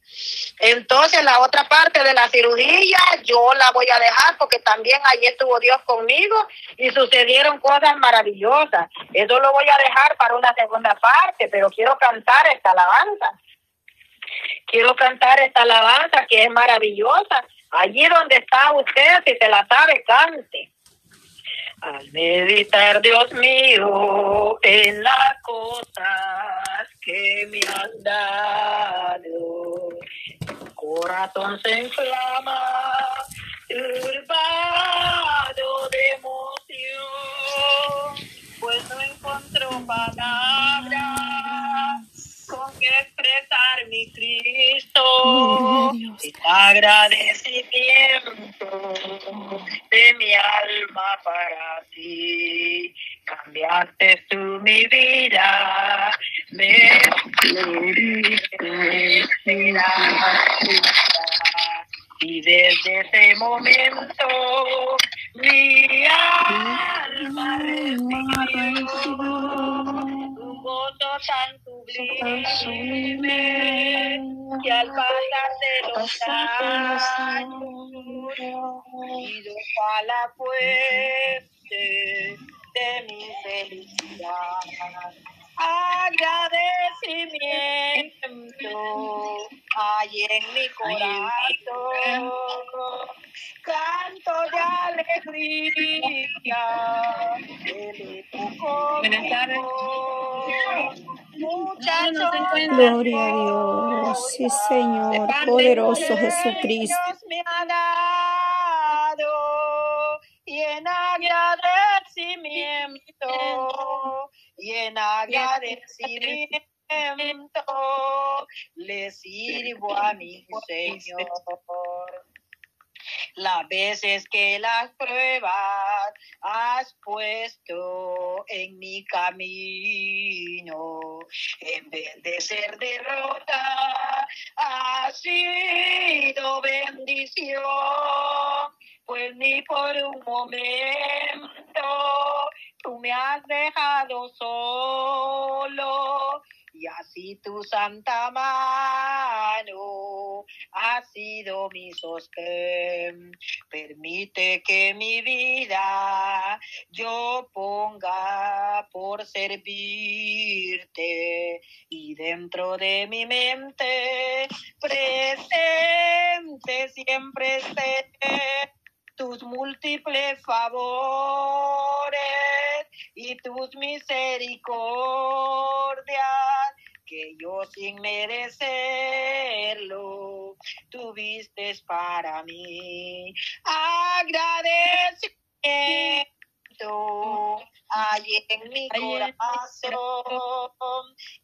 Entonces, la otra parte de la cirugía, yo la voy a dejar porque también allí estuvo Dios conmigo y sucedieron cosas maravillosas. Eso lo voy a dejar para una segunda parte, pero quiero cantar esta alabanza. Quiero cantar esta alabanza que es maravillosa. Allí donde está usted, si se la sabe, cante. Al meditar, Dios mío, en las cosas que me has dado, el corazón se inflama, turbado de emoción, pues no encuentro palabras con que expresar mi Cristo, y agradecimiento de mi alma para ti. Cambiaste tú mi vida, me y desde ese momento mi alma recibió gozo tan sublime que al pasar de los años ido a la fuente de mi felicidad. Agradecimiento. Hay en mi corazón, canto de alegría, Buenas tardes. Gloria a Dios, sí Señor, poderoso Jesucristo. me ha dado y en agradecimiento y en agradecimiento le sirvo a mi Señor. Las veces que las pruebas has puesto en mi camino, en vez de ser derrota, ha sido bendición, pues ni por un momento tú me has dejado solo. Y así tu santa mano ha sido mi sostén. Permite que mi vida yo ponga por servirte. Y dentro de mi mente presente siempre esté tus múltiples favores y tus misericordias que yo sin merecerlo tuviste para mí. Agradecimiento hay en mi corazón,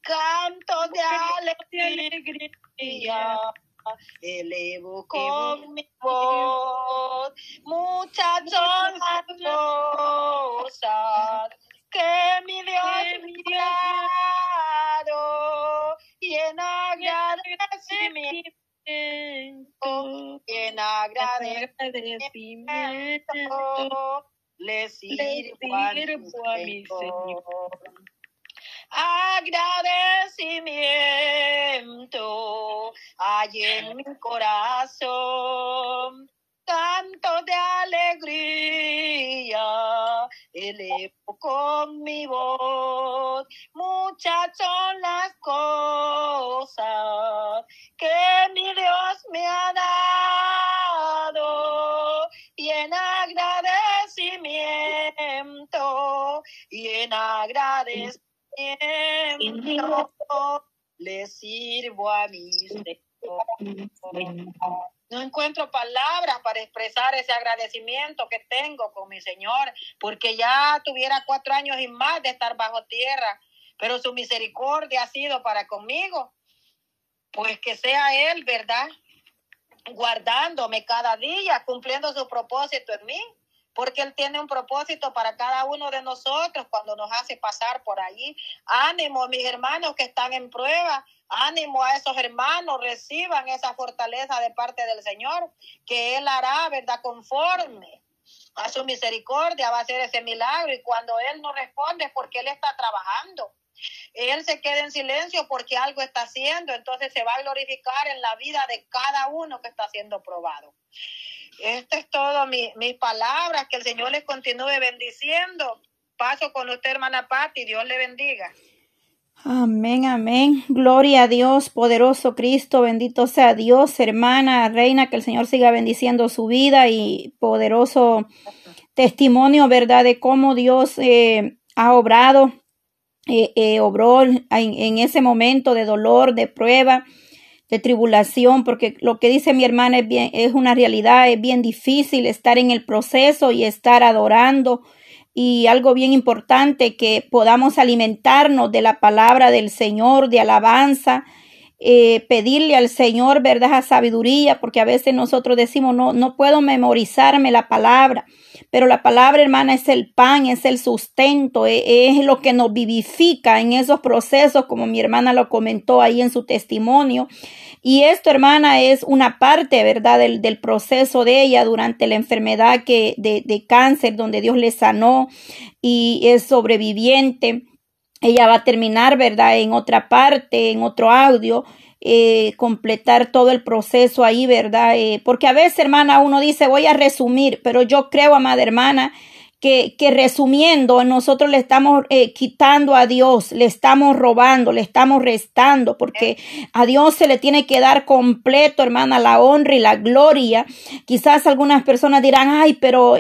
canto de alegría elevo con mi voz. Muchas son las cosas que mi Dios me ha dado y en agradecimiento. Y en agradecimiento le sirvo a mi Señor agradecimiento hay en mi corazón. Canto de alegría, elevo con mi voz. Muchas son las cosas que mi Dios me ha dado. Y en agradecimiento, y en agradecimiento le sirvo a mi No encuentro palabras para expresar ese agradecimiento que tengo con mi Señor, porque ya tuviera cuatro años y más de estar bajo tierra, pero su misericordia ha sido para conmigo. Pues que sea Él, ¿verdad? Guardándome cada día, cumpliendo su propósito en mí porque Él tiene un propósito para cada uno de nosotros cuando nos hace pasar por allí. Ánimo, mis hermanos que están en prueba, ánimo a esos hermanos, reciban esa fortaleza de parte del Señor, que Él hará, ¿verdad? Conforme a su misericordia va a hacer ese milagro y cuando Él no responde es porque Él está trabajando. Él se queda en silencio porque algo está haciendo, entonces se va a glorificar en la vida de cada uno que está siendo probado. Esto es todo, mi, mis palabras, que el Señor les continúe bendiciendo. Paso con usted, hermana Patti, Dios le bendiga. Amén, amén. Gloria a Dios, poderoso Cristo, bendito sea Dios, hermana, reina, que el Señor siga bendiciendo su vida y poderoso testimonio, ¿verdad? De cómo Dios eh, ha obrado, eh, eh, obró en, ese momento de dolor, de prueba de tribulación, porque lo que dice mi hermana es bien, es una realidad, es bien difícil estar en el proceso y estar adorando. Y algo bien importante, que podamos alimentarnos de la palabra del Señor, de alabanza, eh, pedirle al Señor, ¿verdad?, a sabiduría, porque a veces nosotros decimos, no, no puedo memorizarme la palabra, pero la palabra, hermana, es el pan, es el sustento, e, es, lo que nos vivifica en esos procesos, como mi hermana lo comentó ahí en su testimonio. Y esto, hermana, es una parte, ¿verdad?, del, proceso de ella durante la enfermedad que, de cáncer, donde Dios le sanó y es sobreviviente. Ella va a terminar, ¿verdad?, en otra parte, en otro audio, eh, completar todo el proceso ahí, ¿verdad? Eh, porque a veces, hermana, uno dice, voy a resumir, pero yo creo, amada hermana, que, que resumiendo, nosotros le estamos eh, quitando a Dios, le estamos robando, le estamos restando, porque a Dios se le tiene que dar completo, hermana, la honra y la gloria. Quizás algunas personas dirán, ay, pero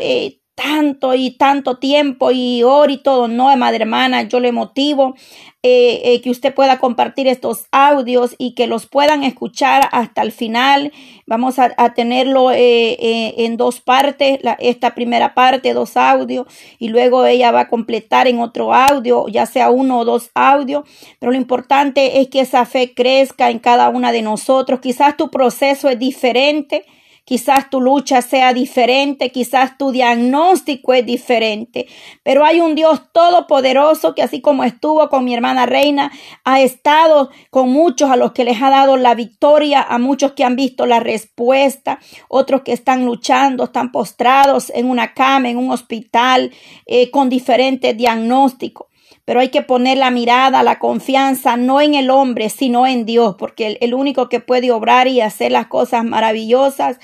tanto y tanto tiempo y hora y todo. No, madre hermana, yo le motivo eh, eh, que usted pueda compartir estos audios y que los puedan escuchar hasta el final. Vamos a, tenerlo eh, en dos partes, esta primera parte, dos audios, y luego ella va a completar en otro audio, ya sea uno o dos audios. Pero lo importante es que esa fe crezca en cada una de nosotros. Quizás tu proceso es diferente Quizás tu lucha sea diferente, quizás tu diagnóstico es diferente, pero hay un Dios todopoderoso que así como estuvo con mi hermana Reina, ha estado con muchos a los que les ha dado la victoria, a muchos que han visto la respuesta, otros que están luchando, están postrados en una cama, en un hospital, eh, con diferentes diagnósticos pero hay que poner la mirada, la confianza, no en el hombre, sino en Dios, porque el, único que puede obrar y hacer las cosas maravillosas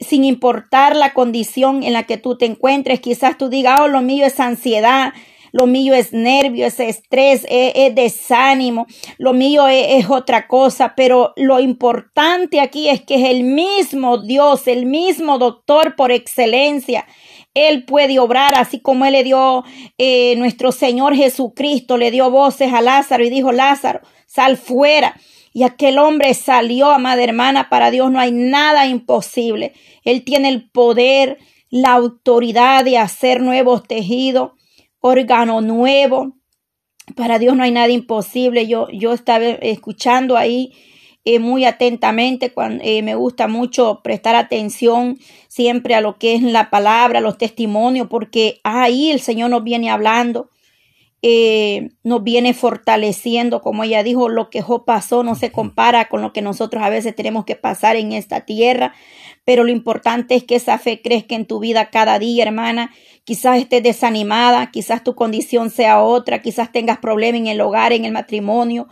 sin importar la condición en la que tú te encuentres. Quizás tú digas, oh, lo mío es ansiedad, lo mío es nervio, es estrés, es, desánimo, lo mío es, es, otra cosa, pero lo importante aquí es que es el mismo Dios, el mismo doctor por excelencia, él puede obrar así como Él le dio eh, nuestro Señor Jesucristo, le dio voces a Lázaro y dijo, Lázaro, sal fuera. Y aquel hombre salió, amada hermana, para Dios no hay nada imposible. Él tiene el poder, la autoridad de hacer nuevos tejidos, órgano nuevo. Para Dios no hay nada imposible. Yo, yo estaba escuchando ahí eh, muy atentamente. Eh, me gusta mucho prestar atención siempre a lo que es la palabra, los testimonios, porque ahí el Señor nos viene hablando. Eh, nos viene fortaleciendo, como ella dijo, lo que Job pasó no se compara con lo que nosotros a veces tenemos que pasar en esta tierra, pero lo importante es que esa fe crezca en tu vida cada día, hermana. Quizás estés desanimada, quizás tu condición sea otra, quizás tengas problemas en el hogar, en el matrimonio,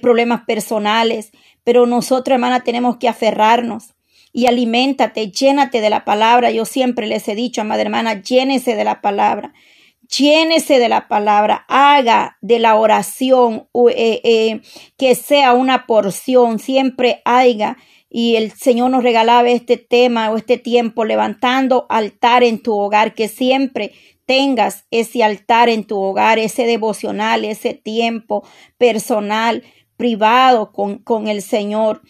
problemas personales, pero nosotros, hermana, tenemos que aferrarnos y aliméntate, llénate de la palabra. Yo siempre les he dicho, amada hermana, llénese de la palabra. Llénese de la palabra, haga de la oración eh, eh, que sea una porción, siempre haga. Y el Señor nos regalaba este tema o este tiempo levantando altar en tu hogar, que siempre tengas ese altar en tu hogar, ese devocional, ese tiempo personal privado con, con el Señor.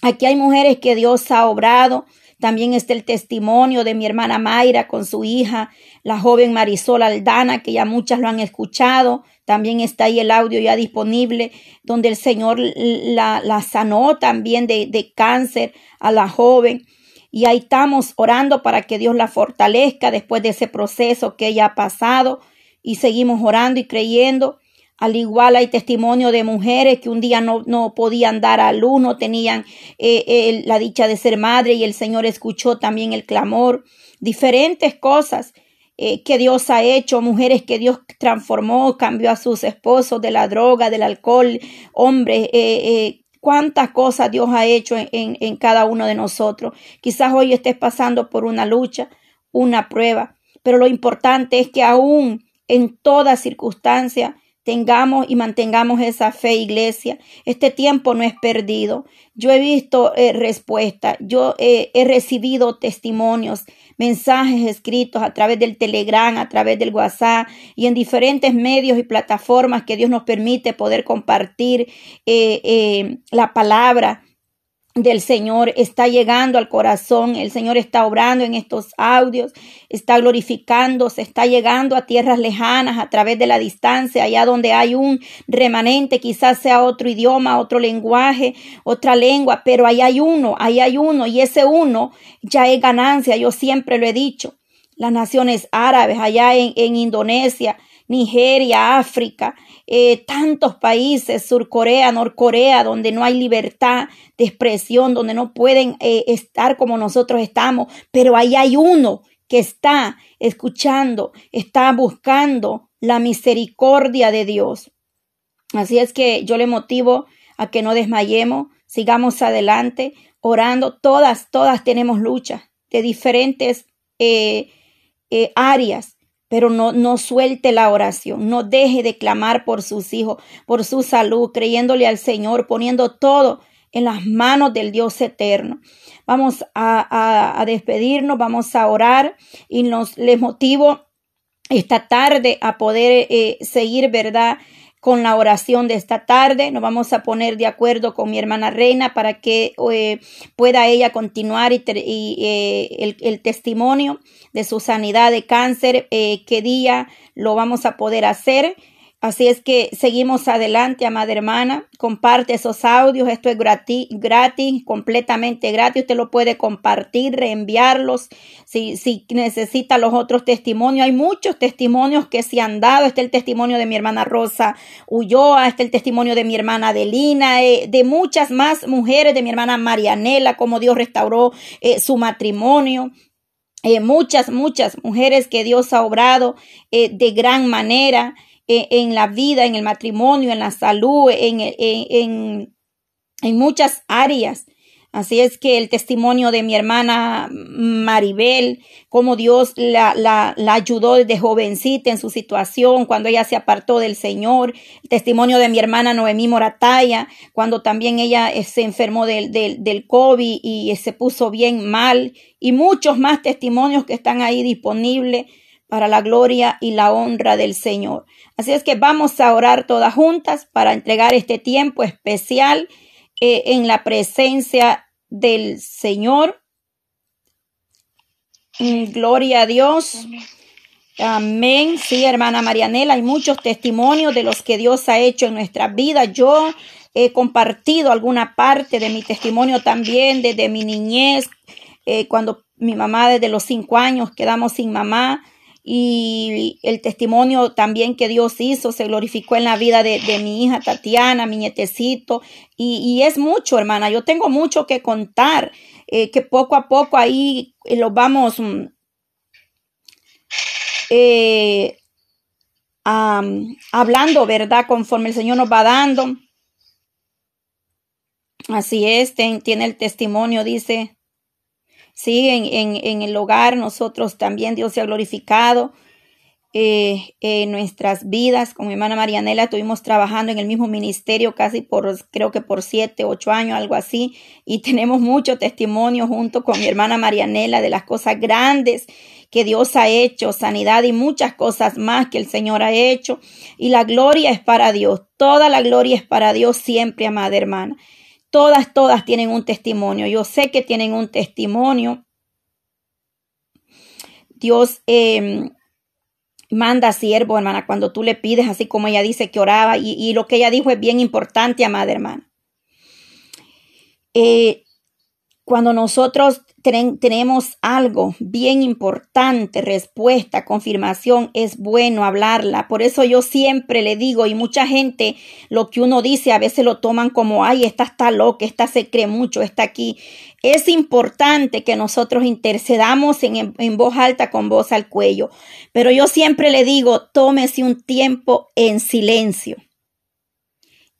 Aquí hay mujeres que Dios ha obrado. También está el testimonio de mi hermana Mayra con su hija, la joven Marisol Aldana, que ya muchas lo han escuchado. También está ahí el audio ya disponible, donde el Señor la, la sanó también de, de cáncer a la joven. Y ahí estamos orando para que Dios la fortalezca después de ese proceso que ella ha pasado. Y seguimos orando y creyendo al igual hay testimonio de mujeres que un día no, no podían dar a luz, no tenían eh, la dicha de ser madre y el Señor escuchó también el clamor. Diferentes cosas eh, que Dios ha hecho, mujeres que Dios transformó, cambió a sus esposos de la droga, del alcohol, hombres, eh, cuántas cosas Dios ha hecho en, en cada uno de nosotros. Quizás hoy estés pasando por una lucha, una prueba, pero lo importante es que aún en toda circunstancia, tengamos y mantengamos esa fe, iglesia. Este tiempo no es perdido. Yo he visto eh, respuestas, yo he recibido testimonios, mensajes escritos a través del Telegram, a través del WhatsApp y en diferentes medios y plataformas que Dios nos permite poder compartir eh, eh, la palabra del Señor está llegando al corazón, el Señor está obrando en estos audios, está glorificando, se está llegando a tierras lejanas a través de la distancia, allá donde hay un remanente, quizás sea otro idioma, otro lenguaje, otra lengua, pero ahí hay uno, ahí hay uno y ese uno ya es ganancia, yo siempre lo he dicho. Las naciones árabes, allá en, en Indonesia, Nigeria, África, eh, tantos países, Sur Corea, Norcorea, donde no hay libertad de expresión, donde no pueden eh, estar como nosotros estamos, pero ahí hay uno que está escuchando, está buscando la misericordia de Dios. Así es que yo le motivo a que no desmayemos, sigamos adelante, orando. Todas, todas tenemos lucha de diferentes eh, áreas pero no, no suelte la oración, no deje de clamar por sus hijos, por su salud, creyéndole al Señor, poniendo todo en las manos del Dios eterno. Vamos a, despedirnos, vamos a orar y nos les motivo esta tarde a poder eh, seguir, ¿verdad? Con la oración de esta tarde. Nos vamos a poner de acuerdo con mi hermana Reina para que eh, pueda ella continuar y, eh, el, testimonio de su sanidad de cáncer, eh, qué día lo vamos a poder hacer. Así es que seguimos adelante, amada hermana. Comparte esos audios. Esto es gratis, completamente gratis. Usted lo puede compartir, reenviarlos. Si, si necesita los otros testimonios, hay muchos testimonios que se han dado. Este es el testimonio de mi hermana Rosa Ulloa, este es el testimonio de mi hermana Adelina, eh, de muchas más mujeres, de mi hermana Marianela, cómo Dios restauró eh, su matrimonio. Eh, muchas, muchas mujeres que Dios ha obrado de gran manera. En, la vida, en el matrimonio, en la salud, en, en, en muchas áreas. Así es que el testimonio de mi hermana Maribel, cómo Dios la, la, la, ayudó desde jovencita en su situación, cuando ella se apartó del Señor. El testimonio de mi hermana Noemí Morataya, cuando también ella eh, se enfermó del, del, del COVID y se puso bien mal. Y muchos más testimonios que están ahí disponibles para la gloria y la honra del Señor. Así es que vamos a orar todas juntas para entregar este tiempo especial eh, en la presencia del Señor. Mm, gloria a Dios. Amén. Sí, hermana Marianela, hay muchos testimonios de los que Dios ha hecho en nuestra vida. Yo he compartido alguna parte de mi testimonio también desde mi niñez, eh, cuando mi mamá desde los cinco años quedamos sin mamá y el testimonio también que Dios hizo se glorificó en la vida de, mi hija Tatiana, mi nietecito, y, es mucho, hermana, yo tengo mucho que contar, eh, que poco a poco ahí eh, lo vamos mm, eh, hablando, ¿verdad? Conforme el Señor nos va dando. Así es, tiene el testimonio, dice, Sí, en, en, en el hogar nosotros también Dios se ha glorificado. Eh, en nuestras vidas. Con mi hermana Marianela estuvimos trabajando en el mismo ministerio casi por, creo que por siete, ocho años, algo así, y tenemos mucho testimonio junto con mi hermana Marianela de las cosas grandes que Dios ha hecho, sanidad y muchas cosas más que el Señor ha hecho. Y la gloria es para Dios, toda la gloria es para Dios siempre, amada hermana. Todas, todas tienen un testimonio. Yo sé que tienen un testimonio. Dios eh, manda siervo, hermana, cuando tú le pides, así como ella dice que oraba, y, lo que ella dijo es bien importante, amada hermana. Eh, cuando nosotros tenemos algo bien importante, respuesta, confirmación, es bueno hablarla. Por eso yo siempre le digo, y mucha gente lo que uno dice a veces lo toman como, ay, esta está loca, esta se cree mucho, está aquí. Es importante que nosotros intercedamos en, en voz alta con voz al cuello. Pero yo siempre le digo, tómese un tiempo en silencio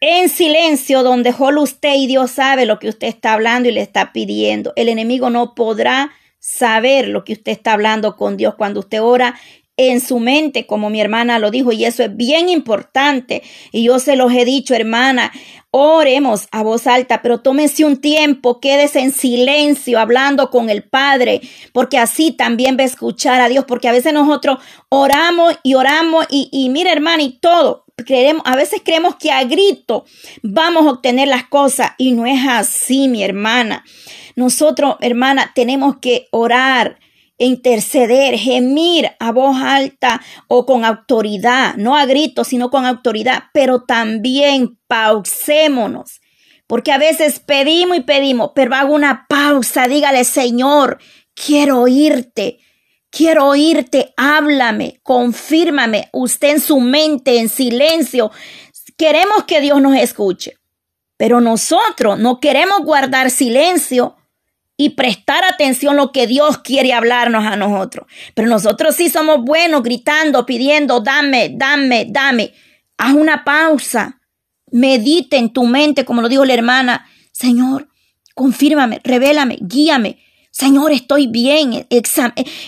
en silencio, donde solo usted y Dios sabe lo que usted está hablando y le está pidiendo. El enemigo no podrá saber lo que usted está hablando con Dios cuando usted ora en su mente, como mi hermana lo dijo, y eso es bien importante. Y yo se los he dicho, hermana, oremos a voz alta, pero tómese un tiempo, quédese en silencio hablando con el Padre, porque así también va a escuchar a Dios, porque a veces nosotros oramos y oramos y, y mira, hermana, y todo, creemos, a veces creemos que a grito vamos a obtener las cosas y no es así, mi hermana. Nosotros, hermana, tenemos que orar, interceder, gemir a voz alta o con autoridad, no a grito, sino con autoridad, pero también pausémonos. Porque a veces pedimos y pedimos, pero hago una pausa, dígale, Señor, quiero oírte. Quiero oírte, háblame, confírmame, usted en su mente, en silencio. Queremos que Dios nos escuche, pero nosotros no queremos guardar silencio y prestar atención a lo que Dios quiere hablarnos a nosotros. Pero nosotros sí somos buenos gritando, pidiendo, dame, dame, dame. Haz una pausa. Medite en tu mente, como lo dijo la hermana. Señor, confírmame, revélame, guíame. Señor, estoy bien. Eh,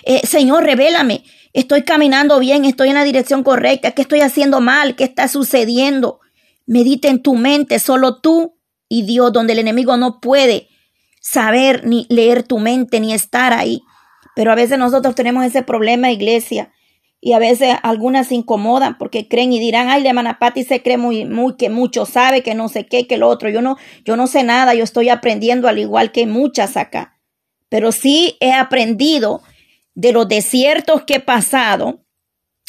eh, Señor, revélame. Estoy caminando bien, estoy en la dirección correcta. ¿Qué estoy haciendo mal? ¿Qué está sucediendo? Medite en tu mente, solo tú y Dios, donde el enemigo no puede saber ni leer tu mente ni estar ahí. Pero a veces nosotros tenemos ese problema, iglesia, y a veces algunas se incomodan porque creen y dirán, ay, la hermana Patti se cree muy, muy, que mucho sabe, que no sé qué, que lo otro. Yo no, yo no sé nada, yo estoy aprendiendo al igual que muchas acá. Pero sí he aprendido de los desiertos que he pasado,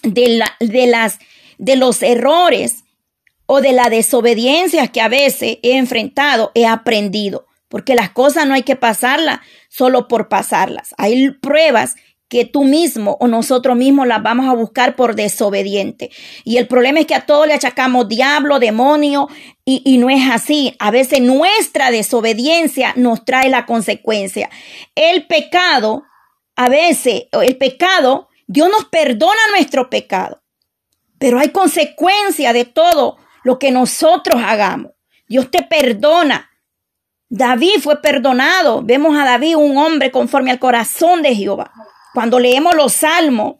de, la, de, las, de los errores o de la desobediencia que a veces he enfrentado, he aprendido. Porque las cosas no hay que pasarlas solo por pasarlas. Hay pruebas que tú mismo o nosotros mismos las vamos a buscar por desobediente. Y el problema es que a todos le achacamos diablo, demonio, y, y, no es así. A veces nuestra desobediencia nos trae la consecuencia. El pecado, a veces, el pecado, Dios nos perdona nuestro pecado, pero hay consecuencia de todo lo que nosotros hagamos. Dios te perdona. David fue perdonado. Vemos a David un hombre conforme al corazón de Jehová. Cuando leemos los salmos,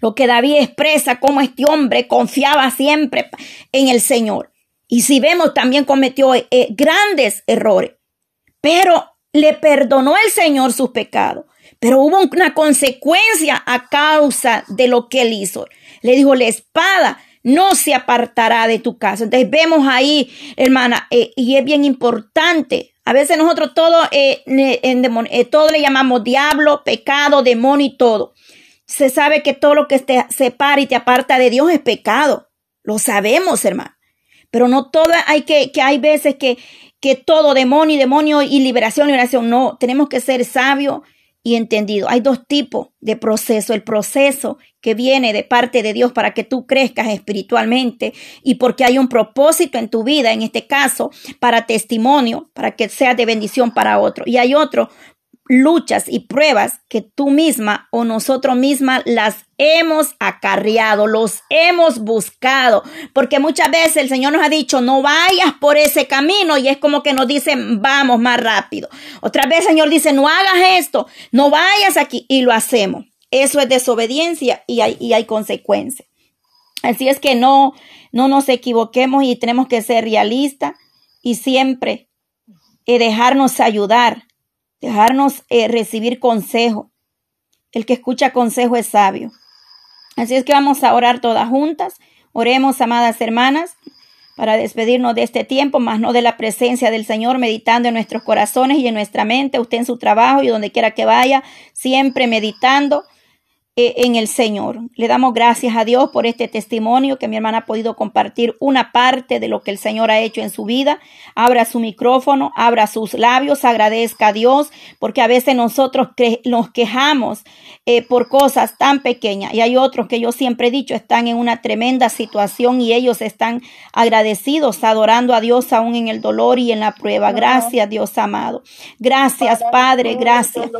lo que David expresa como este hombre confiaba siempre en el Señor. Y si vemos, también cometió eh, grandes errores, pero le perdonó el Señor sus pecados. Pero hubo una consecuencia a causa de lo que él hizo. Le dijo, la espada no se apartará de tu casa. Entonces vemos ahí, hermana, eh, y es bien importante a veces nosotros todo, eh, eh, todo le llamamos diablo, pecado, demonio y todo. Se sabe que todo lo que te separa y te aparta de Dios es pecado. Lo sabemos, hermano. Pero no todo hay que, que hay veces que, que todo demonio, demonio y liberación, liberación. No, tenemos que ser sabios y entendido. Hay dos tipos de proceso. El proceso que viene de parte de Dios para que tú crezcas espiritualmente y porque hay un propósito en tu vida, en este caso, para testimonio, para que sea de bendición para otro. Y hay otro luchas y pruebas que tú misma o nosotros mismas las hemos acarreado, los hemos buscado, porque muchas veces el Señor nos ha dicho, no vayas por ese camino y es como que nos dicen, vamos más rápido. Otra vez el Señor dice, no hagas esto, no vayas aquí y lo hacemos. Eso es desobediencia y hay, y hay consecuencias. Así es que no, no nos equivoquemos y tenemos que ser realistas y siempre eh, dejarnos ayudar dejarnos eh, recibir consejo. El que escucha consejo es sabio. Así es que vamos a orar todas juntas. Oremos, amadas hermanas, para despedirnos de este tiempo, más no de la presencia del Señor, meditando en nuestros corazones y en nuestra mente, usted en su trabajo y donde quiera que vaya, siempre meditando en el Señor. Le damos gracias a Dios por este testimonio que mi hermana ha podido compartir una parte de lo que el Señor ha hecho en su vida. Abra su micrófono, abra sus labios, agradezca a Dios, porque a veces nosotros nos quejamos eh, por cosas tan pequeñas y hay otros que yo siempre he dicho están en una tremenda situación y ellos están agradecidos, adorando a Dios aún en el dolor y en la prueba. Gracias, Dios amado. Gracias, Padre, gracias.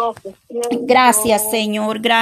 Gracias, Señor, gracias.